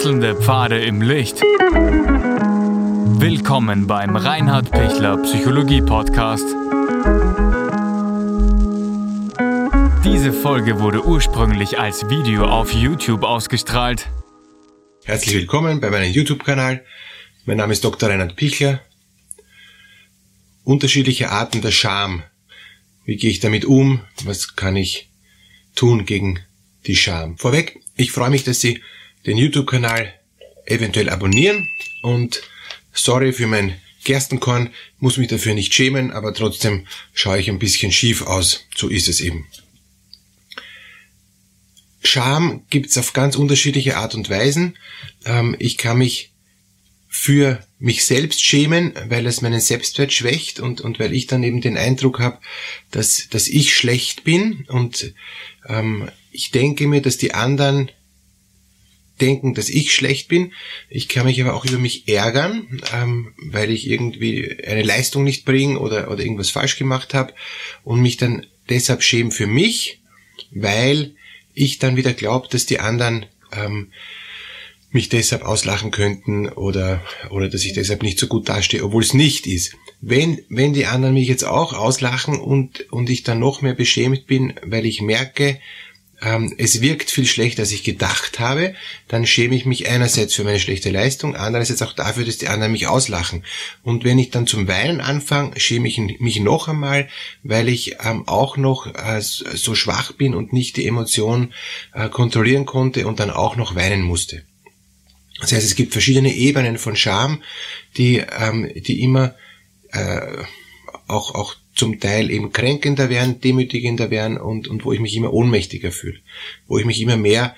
Wechselnde Pfade im Licht. Willkommen beim Reinhard Pichler Psychologie Podcast. Diese Folge wurde ursprünglich als Video auf YouTube ausgestrahlt. Herzlich willkommen bei meinem YouTube-Kanal. Mein Name ist Dr. Reinhard Pichler. Unterschiedliche Arten der Scham. Wie gehe ich damit um? Was kann ich tun gegen die Scham? Vorweg, ich freue mich, dass Sie den YouTube-Kanal eventuell abonnieren und sorry für mein Gerstenkorn, muss mich dafür nicht schämen, aber trotzdem schaue ich ein bisschen schief aus. So ist es eben. Scham gibt's auf ganz unterschiedliche Art und Weisen. Ähm, ich kann mich für mich selbst schämen, weil es meinen Selbstwert schwächt und, und weil ich dann eben den Eindruck habe, dass, dass ich schlecht bin und ähm, ich denke mir, dass die anderen denken, dass ich schlecht bin. Ich kann mich aber auch über mich ärgern, ähm, weil ich irgendwie eine Leistung nicht bringe oder, oder irgendwas falsch gemacht habe und mich dann deshalb schämen für mich, weil ich dann wieder glaube, dass die anderen ähm, mich deshalb auslachen könnten oder, oder dass ich deshalb nicht so gut dastehe, obwohl es nicht ist. Wenn, wenn die anderen mich jetzt auch auslachen und, und ich dann noch mehr beschämt bin, weil ich merke, ähm, es wirkt viel schlechter, als ich gedacht habe, dann schäme ich mich einerseits für meine schlechte Leistung, andererseits auch dafür, dass die anderen mich auslachen. Und wenn ich dann zum Weinen anfange, schäme ich mich noch einmal, weil ich ähm, auch noch äh, so schwach bin und nicht die Emotion äh, kontrollieren konnte und dann auch noch weinen musste. Das heißt, es gibt verschiedene Ebenen von Scham, die, ähm, die immer äh, auch, auch zum Teil eben kränkender werden, demütigender werden und, und wo ich mich immer ohnmächtiger fühle. Wo ich mich immer mehr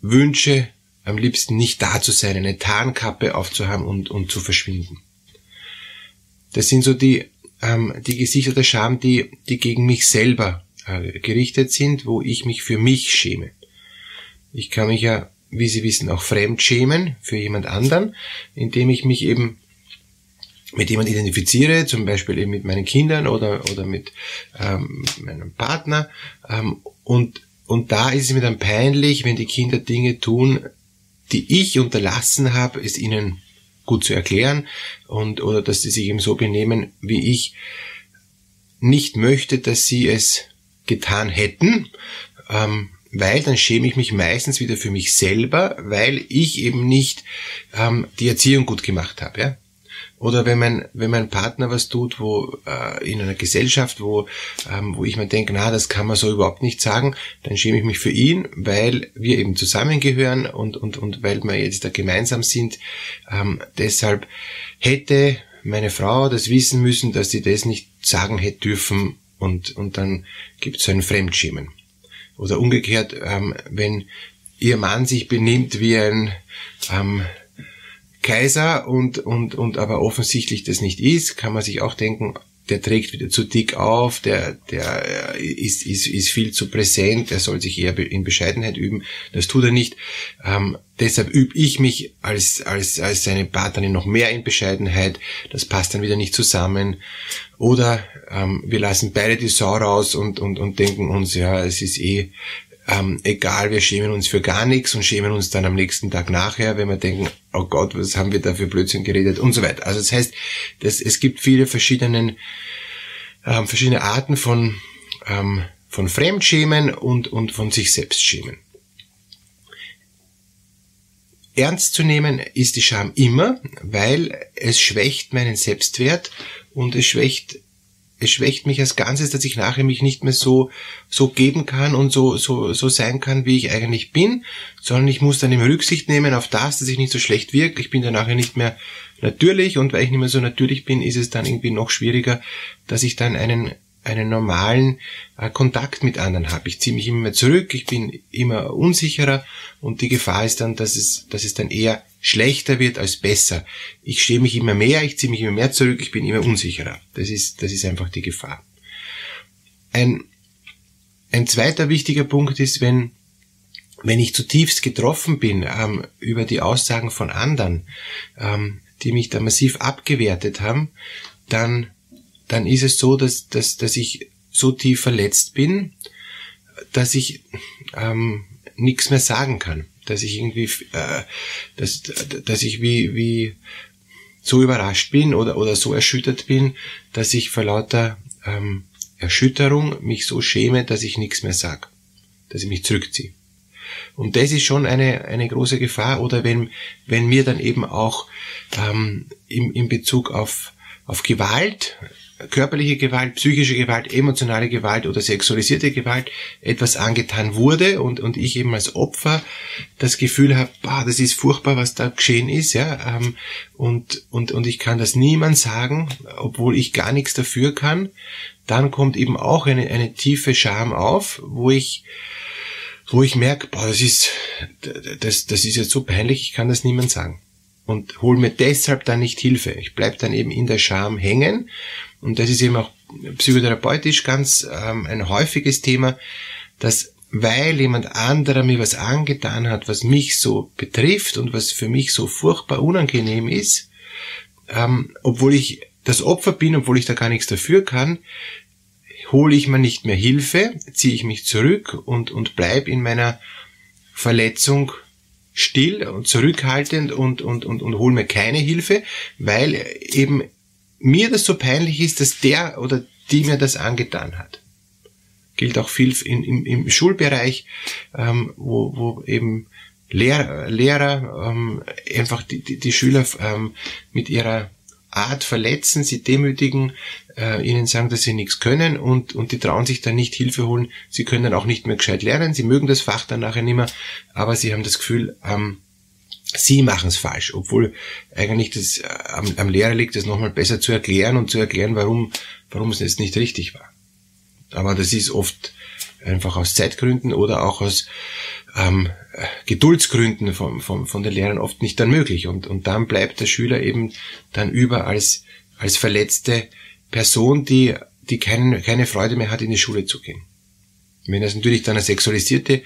wünsche, am liebsten nicht da zu sein, eine Tarnkappe aufzuhaben und, und zu verschwinden. Das sind so die, ähm, die Gesichter der Scham, die, die gegen mich selber äh, gerichtet sind, wo ich mich für mich schäme. Ich kann mich ja, wie Sie wissen, auch fremd schämen für jemand anderen, indem ich mich eben mit jemand identifiziere, zum Beispiel eben mit meinen Kindern oder, oder mit ähm, meinem Partner. Ähm, und, und da ist es mir dann peinlich, wenn die Kinder Dinge tun, die ich unterlassen habe, es ihnen gut zu erklären und oder dass sie sich eben so benehmen, wie ich nicht möchte, dass sie es getan hätten, ähm, weil dann schäme ich mich meistens wieder für mich selber, weil ich eben nicht ähm, die Erziehung gut gemacht habe. Ja? Oder wenn mein, wenn mein Partner was tut, wo äh, in einer Gesellschaft, wo, ähm, wo ich mir denke, na, das kann man so überhaupt nicht sagen, dann schäme ich mich für ihn, weil wir eben zusammengehören und, und, und weil wir jetzt da gemeinsam sind. Ähm, deshalb hätte meine Frau das wissen müssen, dass sie das nicht sagen hätte dürfen und, und dann gibt es so ein Fremdschämen. Oder umgekehrt, ähm, wenn ihr Mann sich benimmt wie ein ähm, Kaiser und, und, und aber offensichtlich das nicht ist, kann man sich auch denken, der trägt wieder zu dick auf, der, der ist, ist, ist viel zu präsent, der soll sich eher in Bescheidenheit üben. Das tut er nicht. Ähm, deshalb übe ich mich als, als, als seine Partnerin noch mehr in Bescheidenheit. Das passt dann wieder nicht zusammen. Oder ähm, wir lassen beide die Sau raus und, und, und denken uns, ja, es ist eh ähm, egal, wir schämen uns für gar nichts und schämen uns dann am nächsten Tag nachher, wenn wir denken, oh Gott, was haben wir da für Blödsinn geredet und so weiter. Also das heißt, dass es gibt viele verschiedenen, ähm, verschiedene Arten von, ähm, von Fremdschämen und, und von sich selbst schämen. Ernst zu nehmen ist die Scham immer, weil es schwächt meinen Selbstwert und es schwächt es schwächt mich als Ganzes, dass ich nachher mich nicht mehr so, so geben kann und so, so, so sein kann, wie ich eigentlich bin, sondern ich muss dann immer Rücksicht nehmen auf das, dass ich nicht so schlecht wirke. Ich bin dann nachher nicht mehr natürlich und weil ich nicht mehr so natürlich bin, ist es dann irgendwie noch schwieriger, dass ich dann einen, einen normalen äh, Kontakt mit anderen habe. Ich ziehe mich immer mehr zurück, ich bin immer unsicherer und die Gefahr ist dann, dass es, dass es dann eher schlechter wird als besser. Ich stehe mich immer mehr, ich ziehe mich immer mehr zurück, ich bin immer unsicherer. Das ist, das ist einfach die Gefahr. Ein, ein zweiter wichtiger Punkt ist, wenn, wenn ich zutiefst getroffen bin ähm, über die Aussagen von anderen, ähm, die mich da massiv abgewertet haben, dann, dann ist es so, dass, dass, dass ich so tief verletzt bin, dass ich ähm, nichts mehr sagen kann dass ich irgendwie, äh, dass, dass ich wie, wie so überrascht bin oder, oder so erschüttert bin, dass ich vor lauter ähm, Erschütterung mich so schäme, dass ich nichts mehr sag, dass ich mich zurückziehe. Und das ist schon eine, eine große Gefahr. Oder wenn, wenn mir dann eben auch ähm, im, in Bezug auf, auf Gewalt, körperliche Gewalt, psychische Gewalt, emotionale Gewalt oder sexualisierte Gewalt etwas angetan wurde und, und ich eben als Opfer das Gefühl habe, bah, das ist furchtbar, was da geschehen ist, ja, ähm, und, und, und ich kann das niemand sagen, obwohl ich gar nichts dafür kann, dann kommt eben auch eine, eine tiefe Scham auf, wo ich wo ich merke, boah, das ist, das, das ist jetzt so peinlich, ich kann das niemand sagen. Und hol mir deshalb dann nicht Hilfe. Ich bleib dann eben in der Scham hängen. Und das ist eben auch psychotherapeutisch ganz ähm, ein häufiges Thema, dass weil jemand anderer mir was angetan hat, was mich so betrifft und was für mich so furchtbar unangenehm ist, ähm, obwohl ich das Opfer bin, obwohl ich da gar nichts dafür kann, hole ich mir nicht mehr Hilfe, ziehe ich mich zurück und, und bleib in meiner Verletzung still und zurückhaltend und, und, und, und hole mir keine Hilfe, weil eben mir das so peinlich ist, dass der oder die mir das angetan hat. Gilt auch viel in, im, im Schulbereich, ähm, wo, wo eben Lehrer, Lehrer ähm, einfach die, die, die Schüler ähm, mit ihrer Art verletzen, sie demütigen, äh, ihnen sagen, dass sie nichts können und, und die trauen sich dann nicht Hilfe holen. Sie können dann auch nicht mehr gescheit lernen, sie mögen das Fach dann nachher nicht mehr, aber sie haben das Gefühl, ähm, sie machen es falsch, obwohl eigentlich das äh, am, am Lehrer liegt, das nochmal besser zu erklären und zu erklären, warum, warum es jetzt nicht richtig war. Aber das ist oft einfach aus Zeitgründen oder auch aus ähm, Geduldsgründen von, von, von den Lehrern oft nicht dann möglich. Und, und dann bleibt der Schüler eben dann über als, als verletzte Person, die, die keine, keine Freude mehr hat, in die Schule zu gehen. Wenn das natürlich dann eine sexualisierte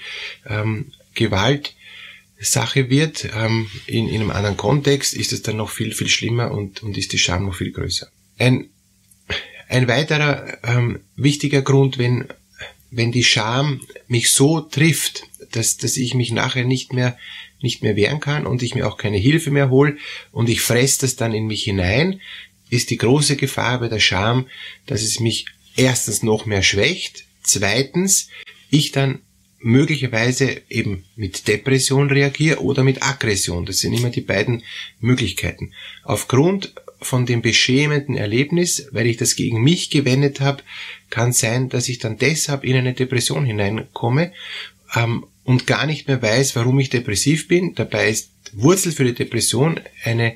ähm, Gewaltsache wird, ähm, in, in einem anderen Kontext, ist es dann noch viel, viel schlimmer und, und ist die Scham noch viel größer. Ein, ein weiterer ähm, wichtiger Grund, wenn, wenn die Scham mich so trifft, dass, dass ich mich nachher nicht mehr, nicht mehr wehren kann und ich mir auch keine Hilfe mehr hole und ich fresse das dann in mich hinein, ist die große Gefahr bei der Scham, dass es mich erstens noch mehr schwächt, zweitens ich dann möglicherweise eben mit Depression reagiere oder mit Aggression. Das sind immer die beiden Möglichkeiten. Aufgrund von dem beschämenden Erlebnis, weil ich das gegen mich gewendet habe, kann sein, dass ich dann deshalb in eine Depression hineinkomme ähm, und gar nicht mehr weiß, warum ich depressiv bin. Dabei ist Wurzel für die Depression eine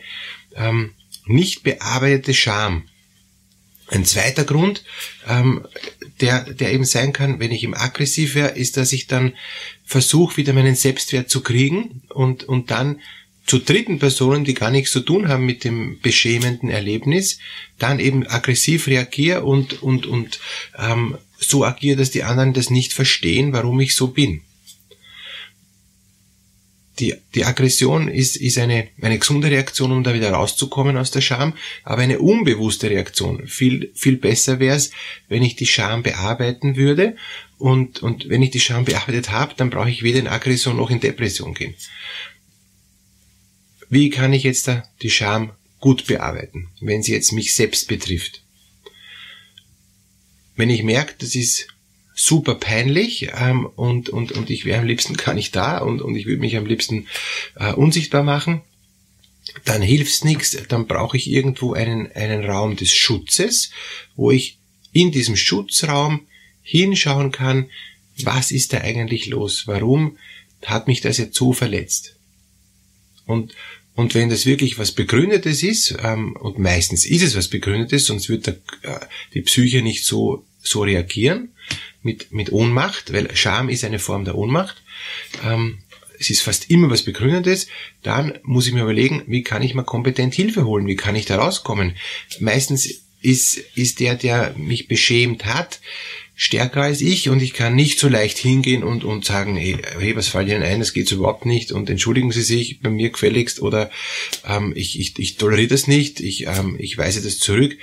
ähm, nicht bearbeitete Scham. Ein zweiter Grund, ähm, der, der eben sein kann, wenn ich im aggressiv wäre, ist, dass ich dann versuche, wieder meinen Selbstwert zu kriegen und, und dann zu dritten Personen, die gar nichts zu tun haben mit dem beschämenden Erlebnis, dann eben aggressiv reagiere und, und, und ähm, so agiere, dass die anderen das nicht verstehen, warum ich so bin die, die Aggression ist, ist eine, eine gesunde Reaktion, um da wieder rauszukommen aus der Scham, aber eine unbewusste Reaktion. Viel, viel besser wäre es, wenn ich die Scham bearbeiten würde und, und wenn ich die Scham bearbeitet habe, dann brauche ich weder in Aggression noch in Depression gehen. Wie kann ich jetzt da die Scham gut bearbeiten, wenn sie jetzt mich selbst betrifft? Wenn ich merke, das ist super peinlich ähm, und, und, und ich wäre am liebsten gar nicht da und, und ich würde mich am liebsten äh, unsichtbar machen, dann hilft's nichts, dann brauche ich irgendwo einen, einen Raum des Schutzes, wo ich in diesem Schutzraum hinschauen kann, was ist da eigentlich los, warum hat mich das jetzt so verletzt. Und, und wenn das wirklich was Begründetes ist, ähm, und meistens ist es was Begründetes, sonst wird der, äh, die Psyche nicht so, so reagieren, mit, mit Ohnmacht, weil Scham ist eine Form der Ohnmacht. Ähm, es ist fast immer was Begründendes, dann muss ich mir überlegen, wie kann ich mir kompetent Hilfe holen, wie kann ich da rauskommen. Meistens ist, ist der, der mich beschämt hat, stärker als ich und ich kann nicht so leicht hingehen und, und sagen, hey, hey was fällt Ihnen ein, das geht überhaupt nicht und entschuldigen Sie sich bei mir gefälligst oder ähm, ich, ich, ich toleriere das nicht, ich, ähm, ich weise das zurück,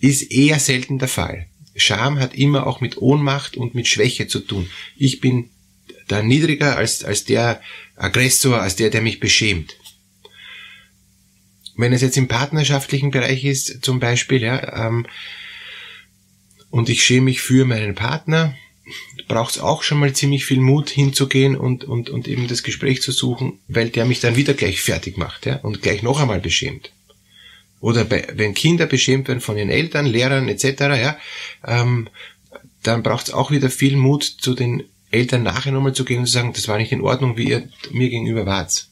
ist eher selten der Fall. Scham hat immer auch mit Ohnmacht und mit Schwäche zu tun. Ich bin da niedriger als, als der, Aggressor, als der, der mich beschämt. Wenn es jetzt im partnerschaftlichen Bereich ist, zum Beispiel, ja, ähm, und ich schäme mich für meinen Partner, braucht es auch schon mal ziemlich viel Mut hinzugehen und, und, und eben das Gespräch zu suchen, weil der mich dann wieder gleich fertig macht ja, und gleich noch einmal beschämt. Oder bei, wenn Kinder beschämt werden von ihren Eltern, Lehrern etc., ja, ähm, dann braucht es auch wieder viel Mut, zu den Eltern nachher nochmal zu gehen und zu sagen, das war nicht in Ordnung, wie ihr mir gegenüber wart.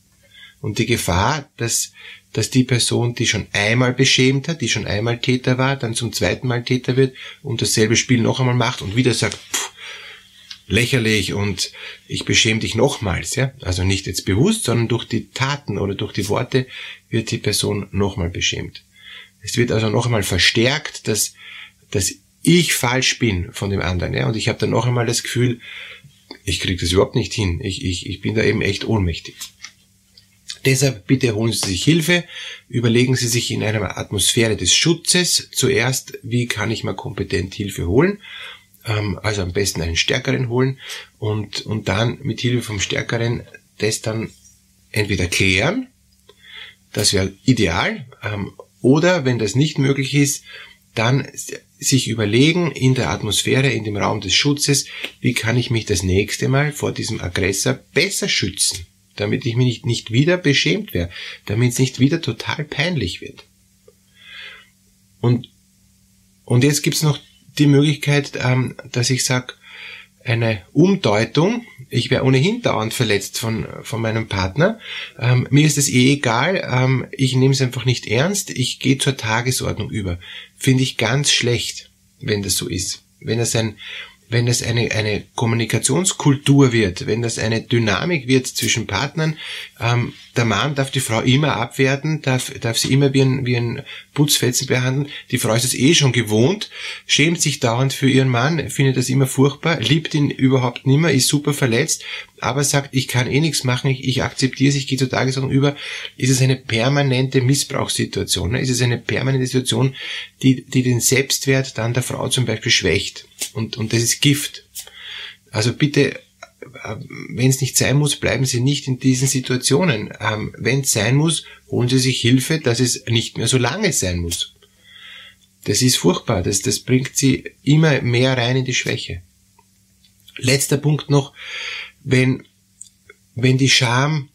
Und die Gefahr, dass, dass die Person, die schon einmal beschämt hat, die schon einmal Täter war, dann zum zweiten Mal Täter wird und dasselbe Spiel noch einmal macht und wieder sagt, lächerlich und ich beschäme dich nochmals, ja. Also nicht jetzt bewusst, sondern durch die Taten oder durch die Worte wird die Person nochmal beschämt. Es wird also noch einmal verstärkt, dass, dass ich falsch bin von dem anderen, ja. Und ich habe dann noch einmal das Gefühl, ich kriege das überhaupt nicht hin. Ich, ich, ich bin da eben echt ohnmächtig. Deshalb bitte holen Sie sich Hilfe, überlegen Sie sich in einer Atmosphäre des Schutzes zuerst, wie kann ich mal kompetent Hilfe holen also am besten einen stärkeren holen und, und dann mit Hilfe vom stärkeren das dann entweder klären, das wäre ideal, ähm, oder wenn das nicht möglich ist, dann sich überlegen in der Atmosphäre, in dem Raum des Schutzes, wie kann ich mich das nächste Mal vor diesem Aggressor besser schützen, damit ich mich nicht, nicht wieder beschämt werde, damit es nicht wieder total peinlich wird. Und, und jetzt gibt's noch die Möglichkeit, ähm, dass ich sage, eine Umdeutung, ich wäre ohnehin dauernd verletzt von, von meinem Partner, ähm, mir ist es eh egal, ähm, ich nehme es einfach nicht ernst, ich gehe zur Tagesordnung über. Finde ich ganz schlecht, wenn das so ist. Wenn das ein wenn das eine, eine Kommunikationskultur wird, wenn das eine Dynamik wird zwischen Partnern, ähm, der Mann darf die Frau immer abwerten, darf, darf sie immer wie ein, wie ein Putzfetzen behandeln. Die Frau ist es eh schon gewohnt, schämt sich dauernd für ihren Mann, findet das immer furchtbar, liebt ihn überhaupt nimmer, ist super verletzt, aber sagt, ich kann eh nichts machen, ich, ich akzeptiere es, ich gehe zur Tagesordnung über, ist es eine permanente Missbrauchssituation. Ne? Ist es eine permanente Situation, die, die den Selbstwert dann der Frau zum Beispiel schwächt. Und, und das ist Gift. Also bitte, wenn es nicht sein muss, bleiben Sie nicht in diesen Situationen. Ähm, wenn es sein muss, holen Sie sich Hilfe, dass es nicht mehr so lange sein muss. Das ist furchtbar. Das, das bringt Sie immer mehr rein in die Schwäche. Letzter Punkt noch, wenn, wenn die Scham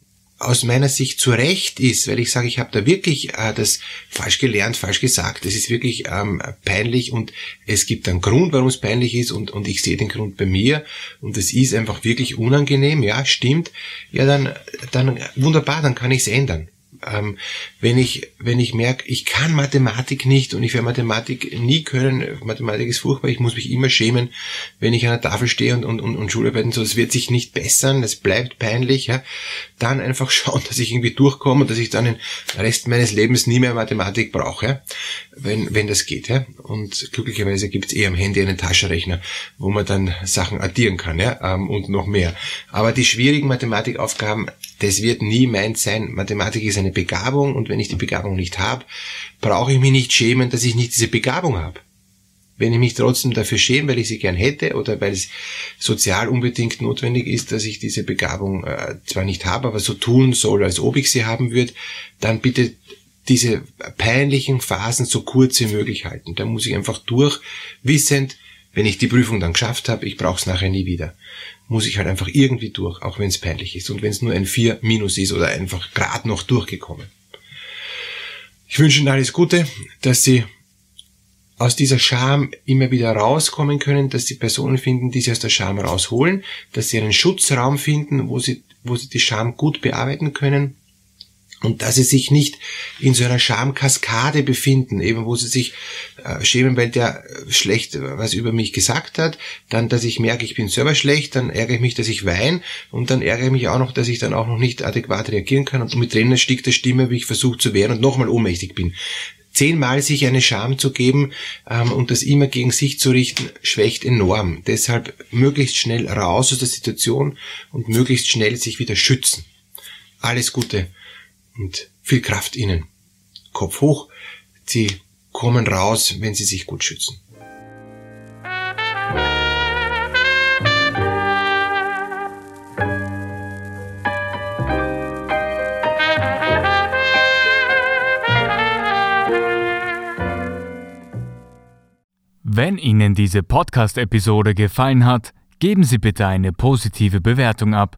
aus meiner Sicht zu Recht ist, weil ich sage, ich habe da wirklich äh, das falsch gelernt, falsch gesagt. Das ist wirklich ähm, peinlich und es gibt einen Grund, warum es peinlich ist und, und ich sehe den Grund bei mir und es ist einfach wirklich unangenehm. Ja, stimmt. Ja, dann, dann wunderbar, dann kann ich es ändern ähm, wenn ich, wenn ich merke, ich kann Mathematik nicht und ich werde Mathematik nie können, Mathematik ist furchtbar, ich muss mich immer schämen, wenn ich an der Tafel stehe und, und, und, und Schularbeiten so, es wird sich nicht bessern, es bleibt peinlich, ja, dann einfach schauen, dass ich irgendwie durchkomme und dass ich dann den Rest meines Lebens nie mehr Mathematik brauche, wenn, wenn das geht, ja. Und glücklicherweise gibt es eh am Handy einen Taschenrechner, wo man dann Sachen addieren kann, ja, ähm, und noch mehr. Aber die schwierigen Mathematikaufgaben, das wird nie meins sein. Mathematik ist eine Begabung und wenn ich die Begabung nicht habe, brauche ich mich nicht schämen, dass ich nicht diese Begabung habe. Wenn ich mich trotzdem dafür schäme, weil ich sie gern hätte oder weil es sozial unbedingt notwendig ist, dass ich diese Begabung äh, zwar nicht habe, aber so tun soll, als ob ich sie haben würde, dann bitte diese peinlichen Phasen so kurz wie möglich halten. Da muss ich einfach durch, wissend, wenn ich die Prüfung dann geschafft habe, ich brauche es nachher nie wieder muss ich halt einfach irgendwie durch, auch wenn es peinlich ist und wenn es nur ein 4 minus ist oder einfach gerade noch durchgekommen. Ich wünsche Ihnen alles Gute, dass Sie aus dieser Scham immer wieder rauskommen können, dass Sie Personen finden, die Sie aus der Scham rausholen, dass Sie einen Schutzraum finden, wo Sie, wo Sie die Scham gut bearbeiten können und dass sie sich nicht in so einer Schamkaskade befinden, eben wo sie sich äh, schämen, weil der schlecht was über mich gesagt hat, dann, dass ich merke, ich bin selber schlecht, dann ärgere ich mich, dass ich weine und dann ärgere ich mich auch noch, dass ich dann auch noch nicht adäquat reagieren kann und mit Tränen der Stimme, wie ich versuche zu wehren und nochmal ohnmächtig bin. Zehnmal sich eine Scham zu geben ähm, und das immer gegen sich zu richten, schwächt enorm. Deshalb möglichst schnell raus aus der Situation und möglichst schnell sich wieder schützen. Alles Gute und viel Kraft Ihnen. Kopf hoch, Sie kommen raus, wenn Sie sich gut schützen. Wenn Ihnen diese Podcast-Episode gefallen hat, geben Sie bitte eine positive Bewertung ab.